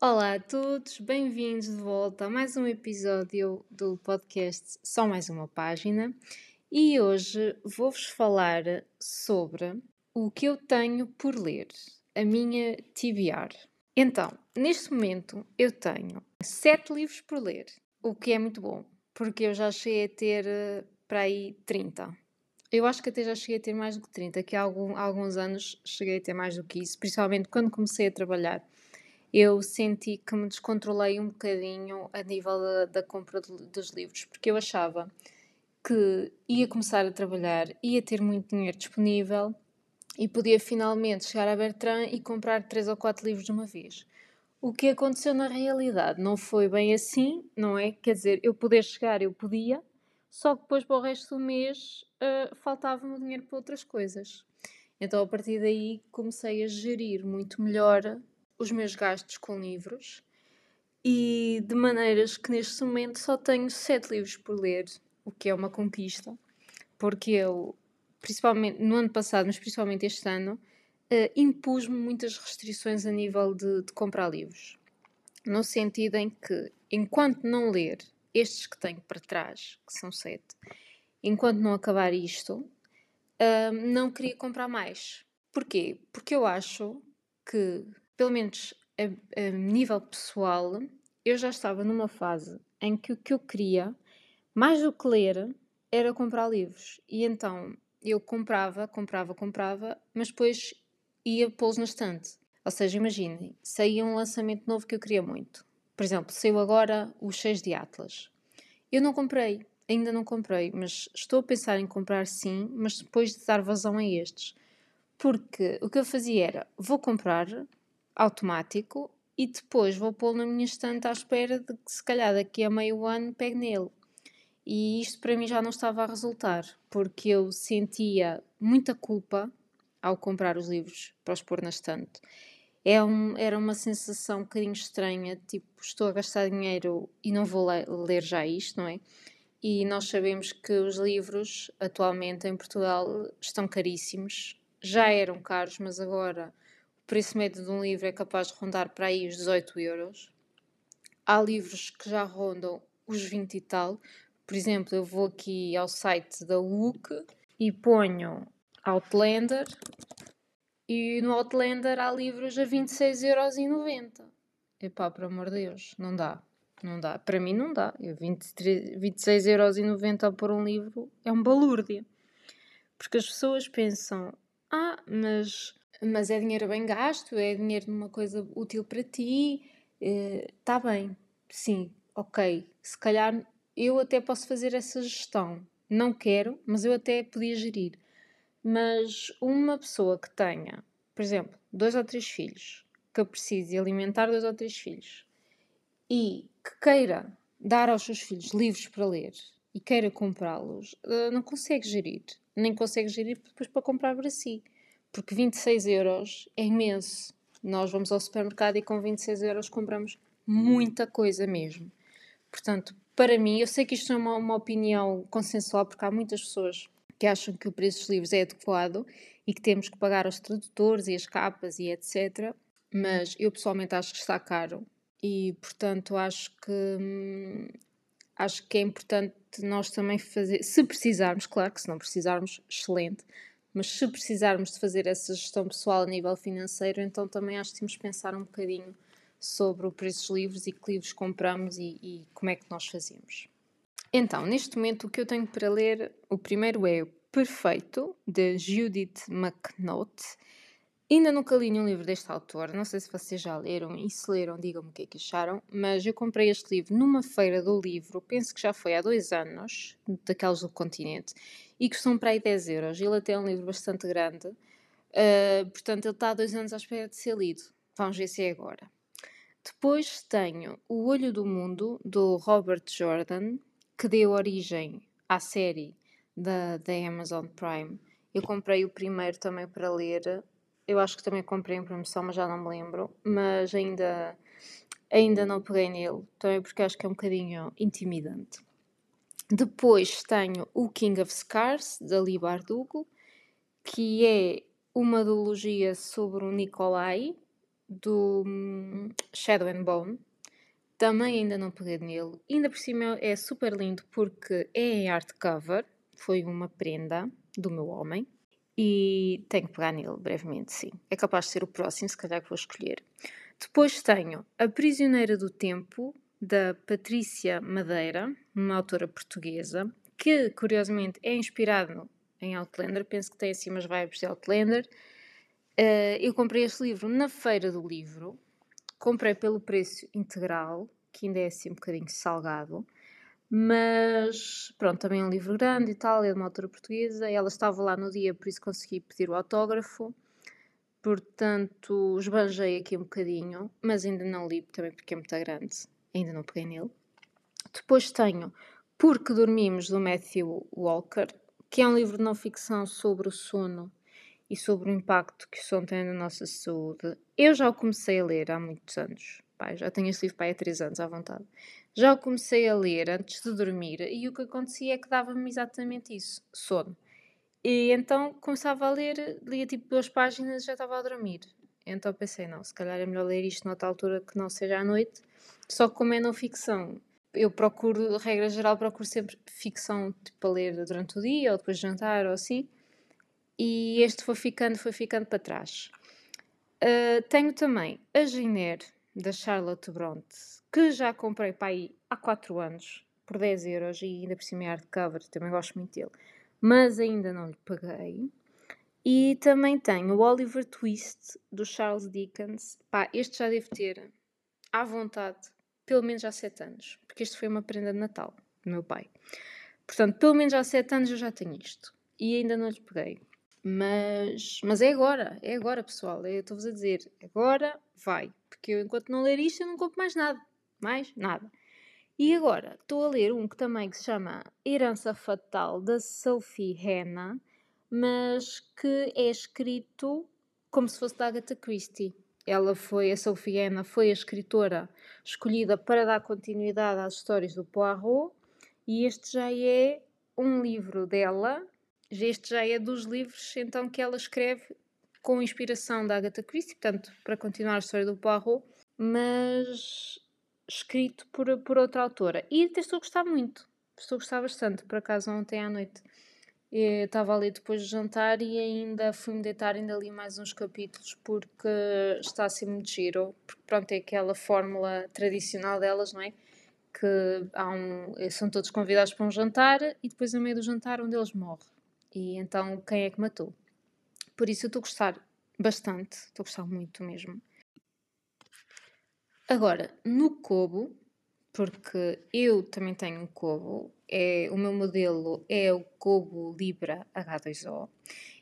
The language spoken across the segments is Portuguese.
Olá a todos, bem-vindos de volta a mais um episódio do podcast Só Mais Uma Página e hoje vou-vos falar sobre o que eu tenho por ler, a minha TBR. Então, neste momento eu tenho sete livros por ler, o que é muito bom, porque eu já cheguei a ter eh, para aí 30. Eu acho que até já cheguei a ter mais do que 30, que há, algum, há alguns anos cheguei a ter mais do que isso, principalmente quando comecei a trabalhar eu senti que me descontrolei um bocadinho a nível da, da compra de, dos livros, porque eu achava que ia começar a trabalhar, ia ter muito dinheiro disponível e podia finalmente chegar a Bertrand e comprar três ou quatro livros de uma vez. O que aconteceu na realidade não foi bem assim, não é? Quer dizer, eu poder chegar, eu podia, só que depois para o resto do mês uh, faltava-me dinheiro para outras coisas. Então a partir daí comecei a gerir muito melhor os meus gastos com livros e de maneiras que neste momento só tenho sete livros por ler, o que é uma conquista, porque eu, principalmente no ano passado, mas principalmente este ano, uh, impus-me muitas restrições a nível de, de comprar livros. No sentido em que, enquanto não ler estes que tenho para trás, que são sete, enquanto não acabar isto, uh, não queria comprar mais. Porquê? Porque eu acho que pelo menos a, a nível pessoal, eu já estava numa fase em que o que eu queria, mais do que ler, era comprar livros. E então eu comprava, comprava, comprava, mas depois ia pô-los na estante. Ou seja, imaginem, saía um lançamento novo que eu queria muito. Por exemplo, saiu agora os 6 de Atlas. Eu não comprei, ainda não comprei, mas estou a pensar em comprar sim, mas depois de dar vazão a estes. Porque o que eu fazia era, vou comprar, automático e depois vou pô-lo na minha estante à espera de que se calhar daqui a meio ano pegue nele. E isto para mim já não estava a resultar, porque eu sentia muita culpa ao comprar os livros para os pôr na estante. É um, era uma sensação um bocadinho estranha, tipo, estou a gastar dinheiro e não vou ler, ler já isto, não é? E nós sabemos que os livros atualmente em Portugal estão caríssimos, já eram caros, mas agora preço médio de um livro é capaz de rondar para aí os 18 euros. Há livros que já rondam os 20 e tal. Por exemplo, eu vou aqui ao site da WUC e ponho Outlander e no Outlander há livros a 26,90€. Epá, por amor de Deus, não dá. Não dá. Para mim não dá. 26,90€ por um livro é um balúrdia. Porque as pessoas pensam, ah, mas mas é dinheiro bem gasto, é dinheiro numa coisa útil para ti, está eh, bem, sim, ok. Se calhar eu até posso fazer essa gestão. Não quero, mas eu até podia gerir. Mas uma pessoa que tenha, por exemplo, dois ou três filhos, que precise alimentar dois ou três filhos e que queira dar aos seus filhos livros para ler e queira comprá-los, eh, não consegue gerir. Nem consegue gerir depois para comprar para si porque 26 euros é imenso. Nós vamos ao supermercado e com 26 euros compramos muita coisa mesmo. Portanto, para mim, eu sei que isto é uma, uma opinião consensual, porque há muitas pessoas que acham que o preço dos livros é adequado e que temos que pagar aos tradutores e as capas e etc. Mas eu pessoalmente acho que está caro e, portanto, acho que hum, acho que é importante nós também fazer, se precisarmos, claro que se não precisarmos, excelente, mas se precisarmos de fazer essa gestão pessoal a nível financeiro, então também acho que temos que pensar um bocadinho sobre o preço dos livros e que livros compramos e, e como é que nós fazemos. Então, neste momento, o que eu tenho para ler, o primeiro é Perfeito, de Judith McNaught. Ainda nunca li nenhum livro deste autor, não sei se vocês já leram e se leram, digam-me o que é que acharam, mas eu comprei este livro numa feira do livro, penso que já foi há dois anos, daqueles do continente, e custam para aí 10 euros. Ele até é um livro bastante grande, uh, portanto ele está há dois anos à espera de ser lido. Vamos ver se é agora. Depois tenho O Olho do Mundo, do Robert Jordan, que deu origem à série da, da Amazon Prime. Eu comprei o primeiro também para ler eu acho que também comprei em promoção, mas já não me lembro. Mas ainda, ainda não peguei nele, também porque acho que é um bocadinho intimidante. Depois tenho o King of Scars, da Lee Bardugo, que é uma duologia sobre o Nikolai, do hum, Shadow and Bone. Também ainda não peguei nele. Ainda por cima é super lindo porque é em hardcover. Foi uma prenda do meu homem. E tenho que pegar nele brevemente, sim. É capaz de ser o próximo, se calhar que vou escolher. Depois tenho A Prisioneira do Tempo, da Patrícia Madeira, uma autora portuguesa, que curiosamente é inspirado em Outlander, penso que tem assim umas vibes de Outlander. Uh, eu comprei este livro na feira do livro, comprei pelo preço integral, que ainda é assim um bocadinho salgado, mas pronto, também é um livro grande e tal, é de uma autora portuguesa, ela estava lá no dia, por isso consegui pedir o autógrafo. Portanto, esbanjei aqui um bocadinho, mas ainda não li também porque é muito grande, ainda não peguei nele. Depois tenho Porque Dormimos, do Matthew Walker, que é um livro de não ficção sobre o sono e sobre o impacto que o sono tem na nossa saúde. Eu já o comecei a ler há muitos anos. Pai, já tenho este livro pai, há três anos à vontade. Já o comecei a ler antes de dormir e o que acontecia é que dava-me exatamente isso, sono. E então começava a ler, lia tipo duas páginas e já estava a dormir. Então pensei, não, se calhar é melhor ler isto noutra altura que não seja à noite. Só que como é não ficção, eu procuro, regra geral, procuro sempre ficção tipo, a ler durante o dia ou depois de jantar ou assim. E este foi ficando, foi ficando para trás. Uh, tenho também a Giner, da Charlotte Bronte, que já comprei para aí há 4 anos, por 10 euros, e ainda por cima é hardcover, também gosto muito dele. Mas ainda não lhe paguei. E também tenho o Oliver Twist, do Charles Dickens. Pá, este já deve ter, à vontade, pelo menos há 7 anos, porque este foi uma prenda de Natal do meu pai. Portanto, pelo menos há 7 anos eu já tenho isto. E ainda não lhe peguei. Mas, mas é agora, é agora, pessoal. Eu estou-vos a dizer, agora vai. Porque eu, enquanto não ler isto, eu não compro mais nada. Mais nada. E agora, estou a ler um que também que se chama Herança Fatal, da Sophie Hannah, mas que é escrito como se fosse da Agatha Christie. Ela foi, a Sophie Anna foi a escritora escolhida para dar continuidade às histórias do Poirot e este já é um livro dela, este já é dos livros então que ela escreve com inspiração da Agatha Christie, portanto, para continuar a história do Poirot, mas escrito por, por outra autora. E estou a gostar muito, estou a gostar bastante, por acaso ontem à noite estava ali depois de jantar e ainda fui-me deitar, ainda li mais uns capítulos porque está a ser muito giro. Porque, pronto, é aquela fórmula tradicional delas, não é? Que há um, são todos convidados para um jantar e depois, a meio do jantar, um deles morre. E então, quem é que matou? Por isso, eu estou a gostar bastante, estou a gostar muito mesmo. Agora, no Kobo, porque eu também tenho um Kobo, é, o meu modelo é o Kobo Libra H2O.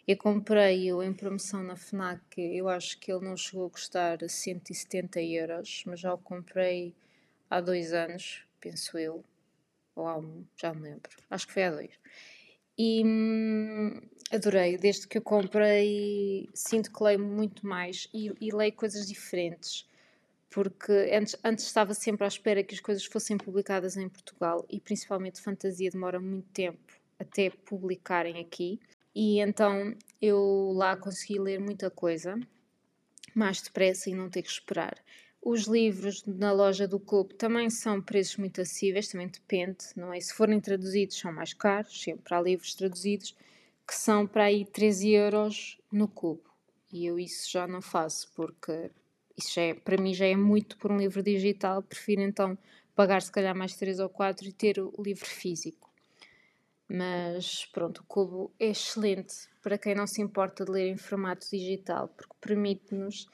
Eu comprei-o em promoção na FNAC, eu acho que ele não chegou a custar 170 euros, mas já o comprei há dois anos, penso eu, ou há um, já me lembro, acho que foi há dois. E hum, adorei, desde que eu comprei, sinto que leio muito mais e, e leio coisas diferentes porque antes, antes estava sempre à espera que as coisas fossem publicadas em Portugal e principalmente fantasia demora muito tempo até publicarem aqui e então eu lá consegui ler muita coisa mais depressa e não ter que esperar. Os livros na loja do Clube também são preços muito acessíveis, também depende, não é? Se forem traduzidos são mais caros, sempre há livros traduzidos que são para aí 13 euros no cubo. E eu isso já não faço porque isso já é, para mim já é muito por um livro digital, prefiro então pagar se calhar mais 3 ou 4 e ter o livro físico. Mas pronto, o Cubo é excelente para quem não se importa de ler em formato digital, porque permite-nos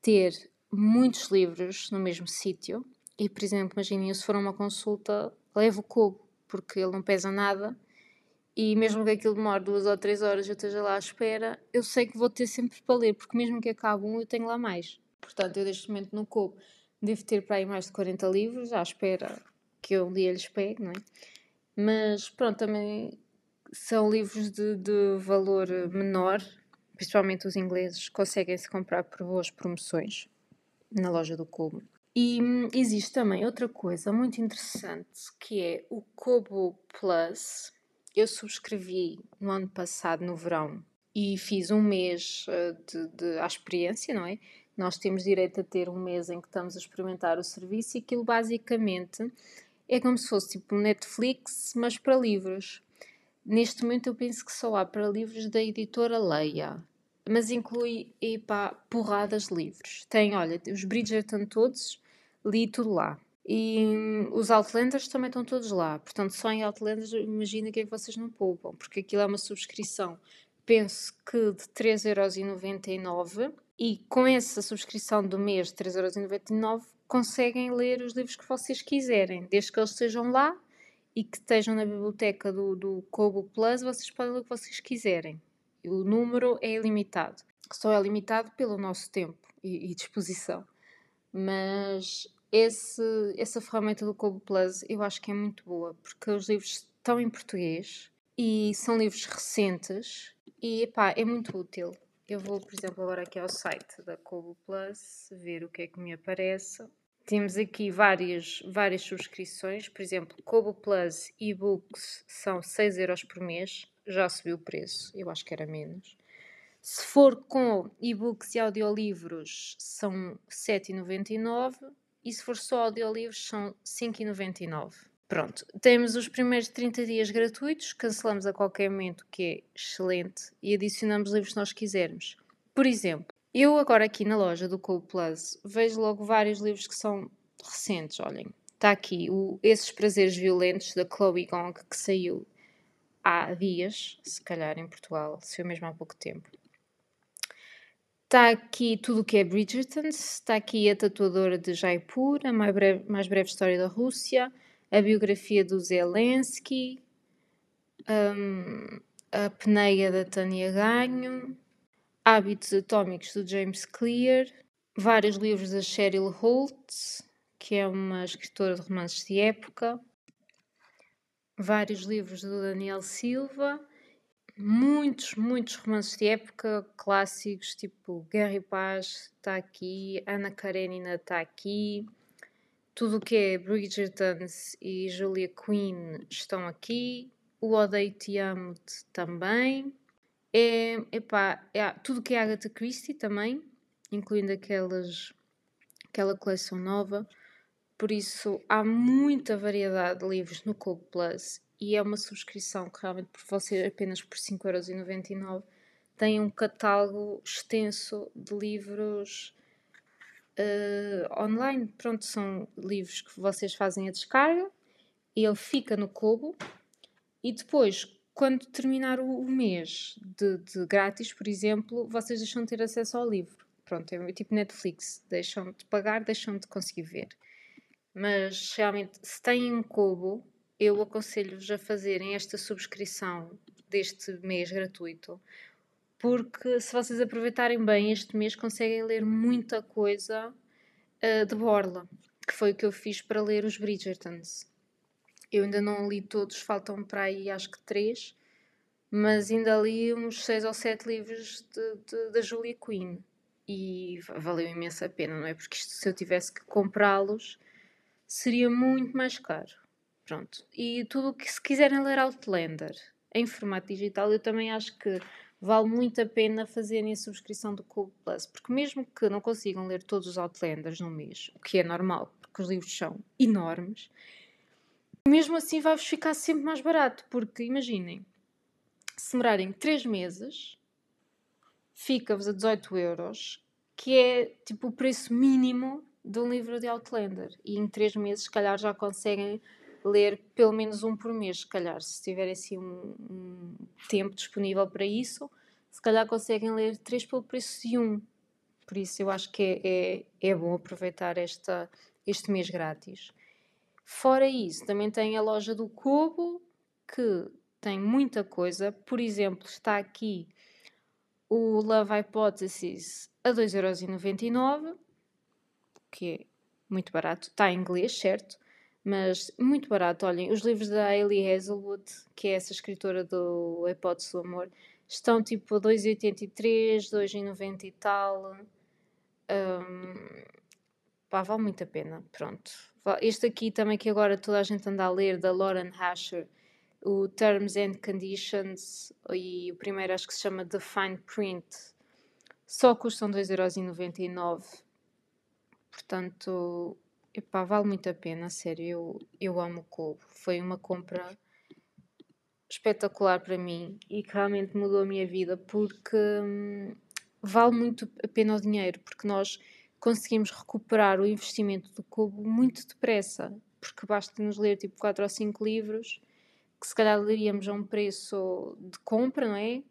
ter muitos livros no mesmo sítio. E, por exemplo, imaginem, se for uma consulta, levo o Cubo, porque ele não pesa nada e mesmo que aquilo demore duas ou três horas eu esteja lá à espera, eu sei que vou ter sempre para ler, porque mesmo que acabe um, eu tenho lá mais. Portanto, eu neste momento no Cobo devo ter para aí mais de 40 livros, à espera que eu um dia lhes pegue, não é? Mas pronto, também são livros de, de valor menor, principalmente os ingleses, conseguem-se comprar por boas promoções na loja do Kobo. E hum, existe também outra coisa muito interessante que é o Kobo Plus. Eu subscrevi no ano passado, no verão, e fiz um mês uh, de, de, à experiência, não é? Nós temos direito a ter um mês em que estamos a experimentar o serviço e aquilo basicamente é como se fosse tipo Netflix, mas para livros. Neste momento eu penso que só há para livros da editora Leia, mas inclui epá, porradas de livros. Tem, olha, os Bridgerton todos, li tudo lá. E hum, os Outlanders também estão todos lá. Portanto, só em Outlanders, imagina que é que vocês não poupam, porque aquilo é uma subscrição, penso que de 3,99€ e com essa subscrição do mês de 3,99€ conseguem ler os livros que vocês quiserem, desde que eles estejam lá e que estejam na biblioteca do, do Kobo Plus, vocês podem ler o que vocês quiserem. O número é ilimitado. Só é limitado pelo nosso tempo e, e disposição. Mas esse, essa ferramenta do Kobo Plus eu acho que é muito boa, porque os livros estão em português e são livros recentes e epá, é muito útil. Eu vou, por exemplo, agora aqui ao site da Kobo Plus ver o que é que me aparece. Temos aqui várias, várias subscrições, por exemplo, Kobo Plus e-books são 6 euros por mês, já subiu o preço, eu acho que era menos. Se for com e-books e audiolivros, são 7,99 e se for só audiolivros, são 5,99. Pronto, temos os primeiros 30 dias gratuitos, cancelamos a qualquer momento, que é excelente, e adicionamos livros que nós quisermos. Por exemplo, eu agora aqui na loja do Cool Plus vejo logo vários livros que são recentes, olhem. Está aqui o Esses Prazeres Violentos da Chloe Gong, que saiu há dias, se calhar em Portugal, saiu mesmo há pouco tempo. Está aqui tudo o que é Bridgerton, está aqui a tatuadora de Jaipur, a mais breve, mais breve história da Rússia, a biografia do Zelensky, um, a peneia da Tânia Ganho, Hábitos Atómicos do James Clear, vários livros da Cheryl Holt, que é uma escritora de romances de época, vários livros do Daniel Silva, muitos, muitos romances de época clássicos, tipo Guerra e Paz está aqui, Ana Karenina está aqui, tudo o que é Bridgerton e Julia Quinn estão aqui. O Odeio Te Amo também. É, epá, é, tudo o que é Agatha Christie também, incluindo aquelas, aquela coleção nova. Por isso, há muita variedade de livros no Kobo Plus e é uma subscrição que realmente por você apenas por 5,99€ tem um catálogo extenso de livros uh, online. Pronto, são livros que vocês fazem a descarga, ele fica no Kobo e depois, quando terminar o mês de, de, grátis, por exemplo, vocês deixam de ter acesso ao livro. Pronto, é tipo Netflix, deixam de pagar, deixam de conseguir ver. Mas realmente, se têm um Kobo, eu aconselho-vos a fazerem esta subscrição deste mês gratuito, porque se vocês aproveitarem bem este mês, conseguem ler muita coisa uh, de Borla, que foi o que eu fiz para ler os Bridgertons. Eu ainda não li todos, faltam para aí acho que três, mas ainda li uns seis ou sete livros da Julia Quinn e valeu imensa pena, não é? Porque isto, se eu tivesse que comprá-los seria muito mais caro. Pronto. E tudo o que se quiserem ler Outlander em formato digital, eu também acho que vale muito a pena fazerem a subscrição do Kobo Plus, porque mesmo que não consigam ler todos os Outlanders no mês, o que é normal, porque os livros são enormes, mesmo assim vai-vos ficar sempre mais barato, porque imaginem, se demorarem 3 meses, fica-vos a 18 euros, que é tipo o preço mínimo de um livro de Outlander, e em 3 meses, se calhar, já conseguem ler pelo menos um por mês, se calhar, se tiverem assim um, um, tempo disponível para isso, se calhar conseguem ler três pelo preço de um. Por isso eu acho que é, é, é bom aproveitar esta, este mês grátis. Fora isso, também tem a loja do Cubo, que tem muita coisa. Por exemplo, está aqui o Love Hypothesis a 2,99€, que é muito barato. Está em inglês, certo? mas muito barato. Olhem, os livros da Hayley Hazelwood, que é essa escritora do A Hipótese do Amor, estão tipo 2,83, 2,90 e tal. Um, pá, vale muito a pena. Pronto. Este aqui também que agora toda a gente anda a ler, da Lauren Hasher, o Terms and Conditions, e o primeiro acho que se chama The Fine Print, só custam 2,99€. Portanto, epá, vale muito a pena, sério. Eu, eu amo o Kobo. Foi uma compra espetacular para mim e que realmente mudou a minha vida porque hum, vale muito a pena o dinheiro, porque nós conseguimos recuperar o investimento do Kobo muito depressa, porque basta nos ler tipo 4 ou 5 livros que se calhar leríamos a um preço de compra, não é?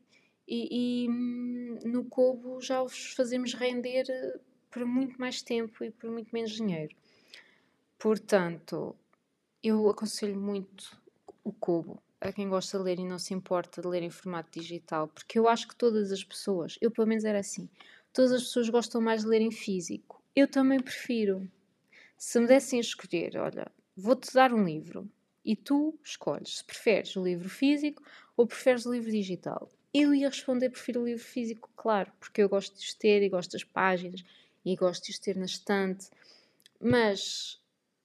E, e hum, no Kobo já os fazemos render por muito mais tempo e por muito menos dinheiro. Portanto, eu aconselho muito o Kobo a quem gosta de ler e não se importa de ler em formato digital, porque eu acho que todas as pessoas, eu pelo menos era assim, todas as pessoas gostam mais de ler em físico. Eu também prefiro. Se me dessem a escolher, olha, vou-te dar um livro e tu escolhes se preferes o livro físico ou preferes o livro digital. Eu ia responder prefiro o livro físico, claro, porque eu gosto de os ter e gosto das páginas e gosto de os ter na estante. Mas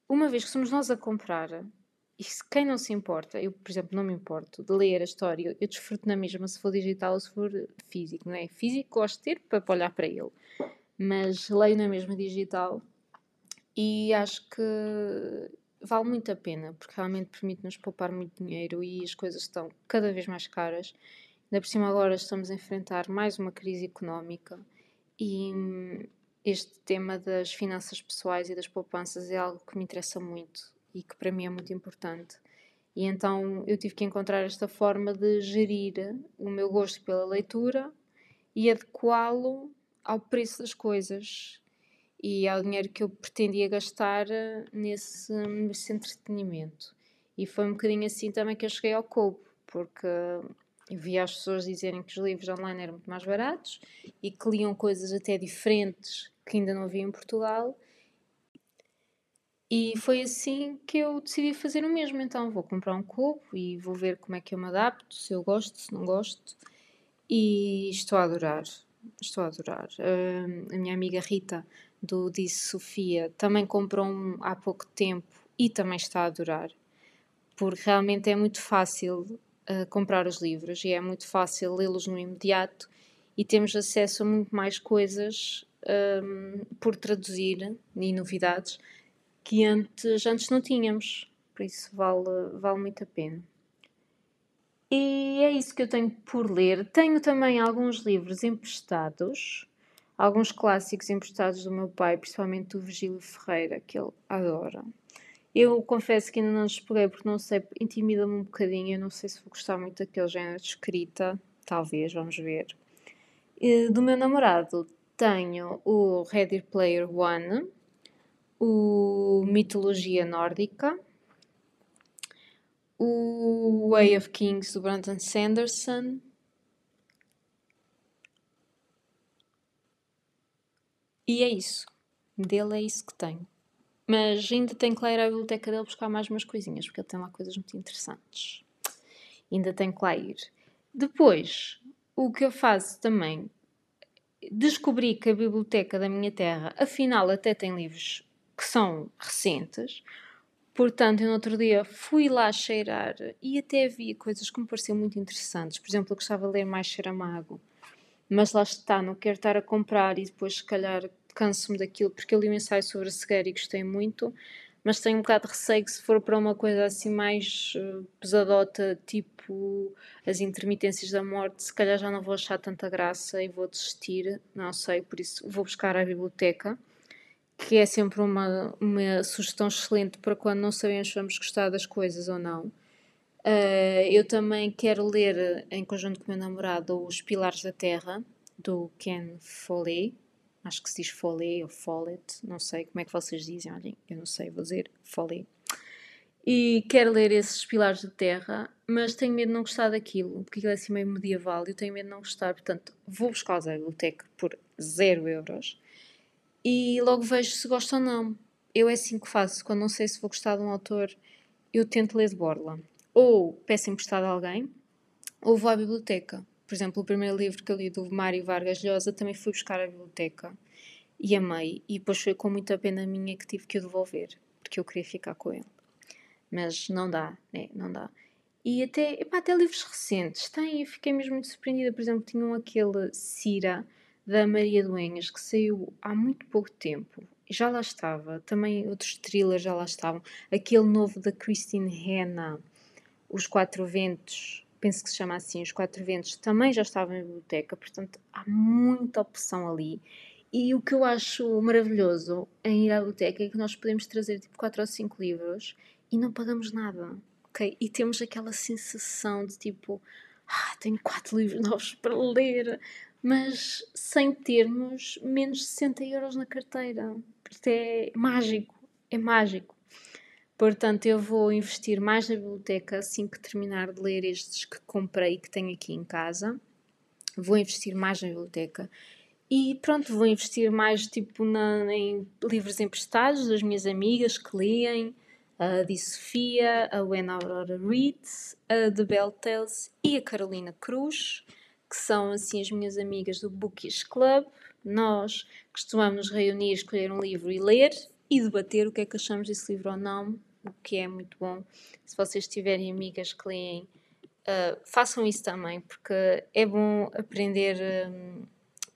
uma vez que somos nós a comprar, e se quem não se importa, eu, por exemplo, não me importo de ler a história, eu desfruto na mesma se for digital ou se for físico, não é? Físico gosto de ter para olhar para ele, mas leio na mesma digital e acho que vale muito a pena, porque realmente permite-nos poupar muito dinheiro e as coisas estão cada vez mais caras. Ainda por cima, agora estamos a enfrentar mais uma crise económica e hum, este tema das finanças pessoais e das poupanças é algo que me interessa muito e que para mim é muito importante. E então eu tive que encontrar esta forma de gerir o meu gosto pela leitura e adequá-lo ao preço das coisas e ao dinheiro que eu pretendia gastar nesse, nesse entretenimento. E foi um bocadinho assim também que eu cheguei ao Cobo, porque eu via as pessoas dizerem que os livros online eram muito mais baratos e que liam coisas até diferentes que ainda não havia em Portugal e foi assim que eu decidi fazer o mesmo. Então vou comprar um cubo e vou ver como é que eu me adapto, se eu gosto, se não gosto. E estou a adorar. Estou a adorar. Uh, a minha amiga Rita, do Disse Sofia, também comprou um há pouco tempo e também está a adorar. Porque realmente é muito fácil uh, comprar os livros e é muito fácil lê-los no imediato e temos acesso a muito mais coisas um, por traduzir e novidades que antes, antes não tínhamos. Por isso vale, vale muito a pena. E é isso que eu tenho por ler. Tenho também alguns livros emprestados, alguns clássicos emprestados do meu pai, principalmente do Virgílio Ferreira, que ele adora. Eu confesso que ainda não explorei porque não sei, intimida-me um bocadinho. Eu não sei se vou gostar muito daquele género de escrita, talvez, vamos ver. E do meu namorado tenho o Ready Player One, o Mitologia Nórdica, o Way of Kings do Brandon Sanderson, e é isso. Dele é isso que tenho. Mas ainda tenho que ir à biblioteca dele buscar mais umas coisinhas, porque ele tem lá coisas muito interessantes. Ainda tenho que lá ir. Depois, o que eu faço também, descobri que a biblioteca da minha terra, afinal, até tem livros que são recentes. Portanto, no outro dia fui lá cheirar e até havia coisas que me pareciam muito interessantes. Por exemplo, eu gostava de ler mais Cheiramago, mas lá está, não quero estar a comprar e depois, se calhar, canso-me daquilo, porque eu li um ensaio sobre a cegueira e gostei muito, mas tenho um bocado de receio que se for para uma coisa assim mais uh, pesadota, tipo as intermitências da morte, se calhar já não vou achar tanta graça e vou desistir, não sei, por isso vou buscar a biblioteca que é sempre uma, uma sugestão excelente para quando não sabemos se vamos gostar das coisas ou não. Uh, eu também quero ler, em conjunto com o meu namorado, Os Pilares da Terra, do Ken Follett. Acho que se diz Follett ou Follett, não sei como é que vocês dizem, olhem, eu não sei, vou dizer Follett. E quero ler esses Pilares da Terra, mas tenho medo de não gostar daquilo, porque aquilo é assim meio medieval e eu tenho medo de não gostar, portanto vou buscar-os à biblioteca por 0 euros e logo vejo se gosto ou não. Eu é assim que faço, quando não sei se vou gostar de um autor, eu tento ler de borla. Ou peço emprestado a alguém, ou vou à biblioteca. Por exemplo, o primeiro livro que eu li do Mário Vargas Llosa também fui buscar à biblioteca e amei. E depois foi com muita pena minha que tive que o devolver, porque eu queria ficar com ele. Mas não dá, né? Não dá. E até, epá, até livros recentes têm, eu fiquei mesmo muito surpreendida. Por exemplo, tinham aquele Cira da Maria Duenhas, que saiu há muito pouco tempo. Já lá estava. Também outros thrillers já lá estavam. Aquele novo da Christine Hanna, Os Quatro Ventos, penso que se chama assim, Os Quatro Ventos, também já estava em biblioteca. Portanto, há muita opção ali. E o que eu acho maravilhoso em ir à biblioteca é que nós podemos trazer tipo 4 ou 5 livros e não pagamos nada, ok? E temos aquela sensação de tipo, ah, tenho 4 livros novos para ler, mas sem termos menos de 60 euros na carteira. Isto é mágico, é mágico. Portanto, eu vou investir mais na biblioteca assim que terminar de ler estes que comprei e que tenho aqui em casa. Vou investir mais na biblioteca e pronto, vou investir mais tipo na, em livros emprestados das minhas amigas que leem, a de Sofia, a When Aurora Reads, a de Bell Tales e a Carolina Cruz, que são assim as minhas amigas do Bookish Club. Nós costumamos reunir, escolher um livro e ler e debater o que é que achamos desse livro ou não, o que é muito bom. Se vocês tiverem amigas que leem, uh, façam isso também, porque é bom aprender. Um,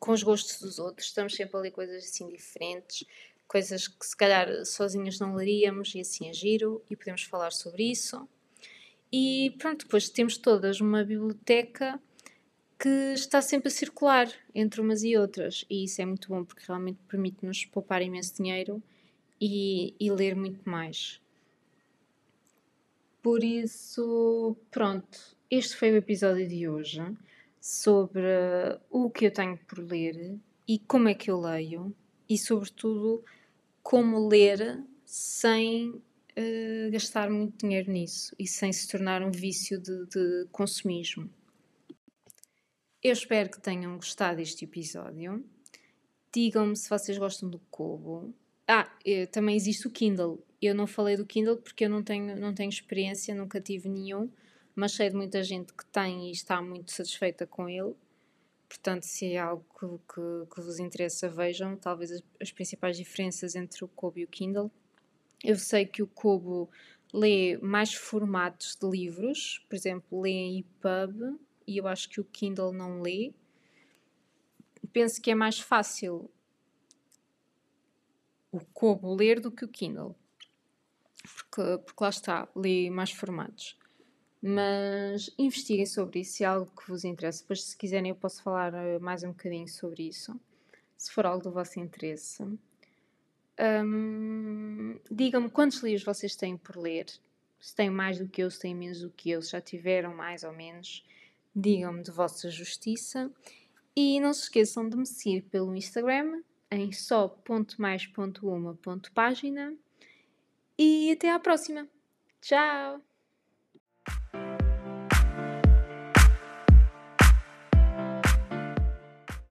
com os gostos dos outros, estamos sempre a ler coisas assim diferentes, coisas que se calhar sozinhos não leríamos e assim é giro e podemos falar sobre isso. E pronto, depois temos todas uma biblioteca que está sempre a circular entre umas e outras e isso é muito bom porque realmente permite-nos poupar imenso dinheiro e, e ler muito mais. Por isso, pronto, este foi o episódio de hoje sobre o que eu tenho por ler e como é que eu leio e, sobretudo, como ler sem uh, gastar muito dinheiro nisso e sem se tornar um vício de, de consumismo. Eu espero que tenham gostado deste episódio. Digam-me se vocês gostam do Kobo. Ah, eh, também existe o Kindle. Eu não falei do Kindle porque eu não tenho, não tenho experiência, nunca tive nenhum mas sei de muita gente que tem e está muito satisfeita com ele. Portanto, se é algo que, que, que vos interessa, vejam talvez as, as, principais diferenças entre o Kobo e o Kindle. Eu sei que o Kobo lê mais formatos de livros, por exemplo, lê em EPUB e eu acho que o Kindle não lê. Penso que é mais fácil o Kobo ler do que o Kindle, porque, porque lá está, lê mais formatos. Mas investiguem sobre isso se é algo que vos interessa. Depois, se quiserem, eu posso falar eh, mais um bocadinho sobre isso, se for algo do vosso interesse. Um, Digam-me quantos livros vocês têm por ler. Se têm mais do que eu, se têm menos do que eu, se já tiveram mais ou menos. Digam-me de vossa justiça. E não se esqueçam de me seguir pelo Instagram em só.mais.uma.página. E até à próxima. Tchau!